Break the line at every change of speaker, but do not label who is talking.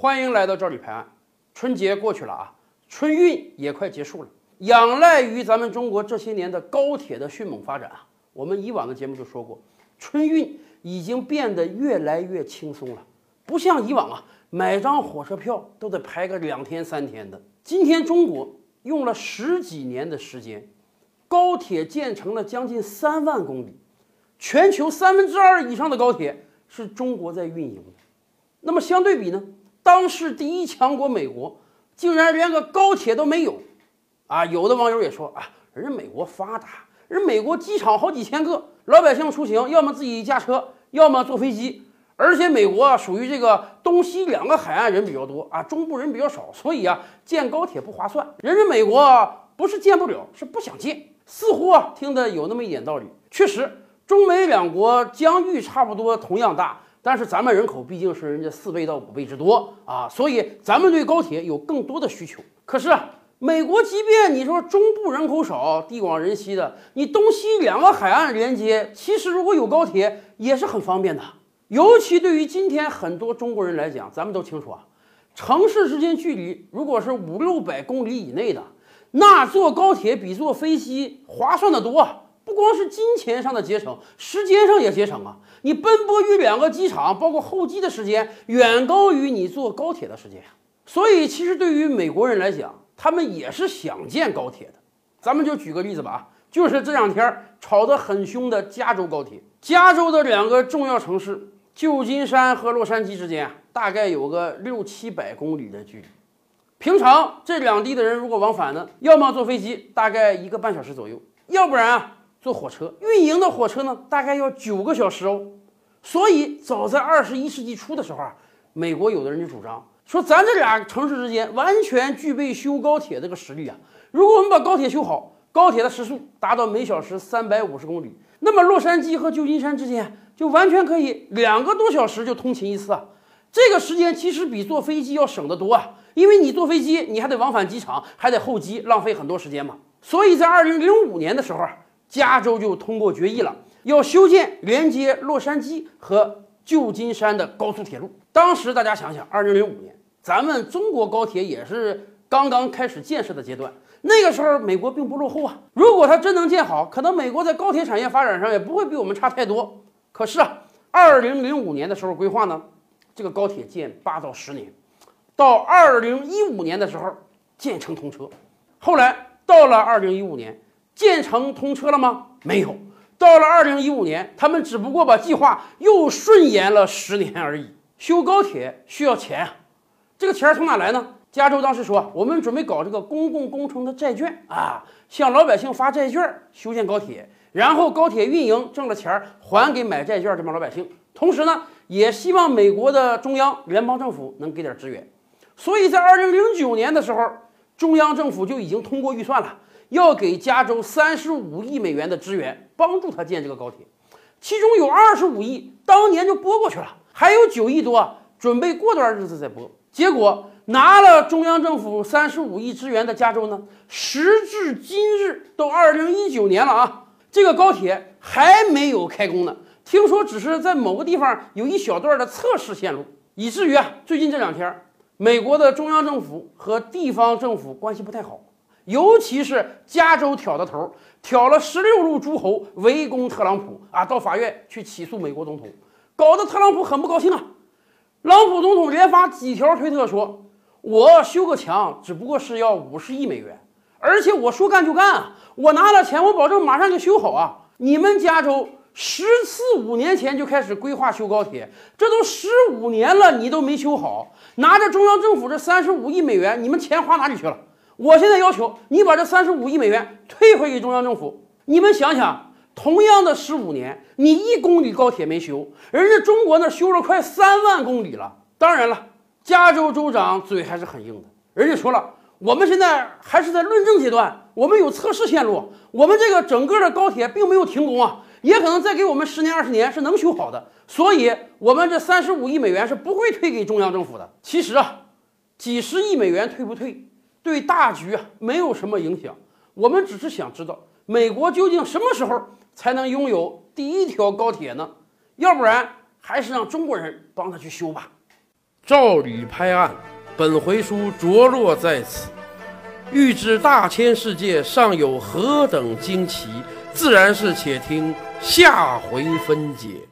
欢迎来到这里拍案。春节过去了啊，春运也快结束了。仰赖于咱们中国这些年的高铁的迅猛发展啊，我们以往的节目就说过，春运已经变得越来越轻松了，不像以往啊，买张火车票都得排个两天三天的。今天中国用了十几年的时间，高铁建成了将近三万公里，全球三分之二以上的高铁是中国在运营的。那么相对比呢？当时第一强国美国竟然连个高铁都没有，啊，有的网友也说啊，人家美国发达，人美国机场好几千个，老百姓出行要么自己驾车，要么坐飞机，而且美国啊属于这个东西两个海岸人比较多啊，中部人比较少，所以啊，建高铁不划算。人家美国不是建不了，是不想建。似乎啊，听得有那么一点道理。确实，中美两国疆域差不多，同样大。但是咱们人口毕竟是人家四倍到五倍之多啊，所以咱们对高铁有更多的需求。可是啊，美国即便你说中部人口少、地广人稀的，你东西两个海岸连接，其实如果有高铁也是很方便的。尤其对于今天很多中国人来讲，咱们都清楚啊，城市之间距离如果是五六百公里以内的，那坐高铁比坐飞机划算的多。光是金钱上的节省，时间上也节省啊！你奔波于两个机场，包括候机的时间，远高于你坐高铁的时间。所以，其实对于美国人来讲，他们也是想建高铁的。咱们就举个例子吧，就是这两天吵得很凶的加州高铁。加州的两个重要城市旧金山和洛杉矶之间，大概有个六七百公里的距离。平常这两地的人如果往返呢，要么坐飞机，大概一个半小时左右；要不然啊。坐火车运营的火车呢，大概要九个小时哦。所以早在二十一世纪初的时候啊，美国有的人就主张说，咱这俩城市之间完全具备修高铁这个实力啊。如果我们把高铁修好，高铁的时速达到每小时三百五十公里，那么洛杉矶和旧金山之间就完全可以两个多小时就通勤一次啊。这个时间其实比坐飞机要省得多啊，因为你坐飞机你还得往返机场，还得候机，浪费很多时间嘛。所以在二零零五年的时候啊。加州就通过决议了，要修建连接洛杉矶和旧金山的高速铁路。当时大家想想，二零零五年，咱们中国高铁也是刚刚开始建设的阶段。那个时候，美国并不落后啊。如果它真能建好，可能美国在高铁产业发展上也不会比我们差太多。可是啊，二零零五年的时候规划呢，这个高铁建八到十年，到二零一五年的时候建成通车。后来到了二零一五年。建成通车了吗？没有。到了二零一五年，他们只不过把计划又顺延了十年而已。修高铁需要钱，这个钱从哪来呢？加州当时说，我们准备搞这个公共工程的债券啊，向老百姓发债券修建高铁，然后高铁运营挣了钱还给买债券这帮老百姓。同时呢，也希望美国的中央联邦政府能给点支援。所以在二零零九年的时候，中央政府就已经通过预算了。要给加州三十五亿美元的支援，帮助他建这个高铁，其中有二十五亿当年就拨过去了，还有九亿多准备过段日子再拨。结果拿了中央政府三十五亿支援的加州呢，时至今日都二零一九年了啊，这个高铁还没有开工呢。听说只是在某个地方有一小段的测试线路，以至于啊，最近这两天，美国的中央政府和地方政府关系不太好。尤其是加州挑的头，挑了十六路诸侯围攻特朗普啊，到法院去起诉美国总统，搞得特朗普很不高兴啊。朗普总统连发几条推特说：“我修个墙只不过是要五十亿美元，而且我说干就干啊，我拿了钱，我保证马上就修好啊。你们加州十四五年前就开始规划修高铁，这都十五年了，你都没修好，拿着中央政府这三十五亿美元，你们钱花哪里去了？”我现在要求你把这三十五亿美元退回给中央政府。你们想想，同样的十五年，你一公里高铁没修，人家中国那修了快三万公里了。当然了，加州州长嘴还是很硬的，人家说了，我们现在还是在论证阶段，我们有测试线路，我们这个整个的高铁并没有停工啊，也可能再给我们十年二十年是能修好的。所以，我们这三十五亿美元是不会退给中央政府的。其实啊，几十亿美元退不退？对大局啊没有什么影响，我们只是想知道美国究竟什么时候才能拥有第一条高铁呢？要不然还是让中国人帮他去修吧。
照吕拍案，本回书着落在此。欲知大千世界尚有何等惊奇，自然是且听下回分解。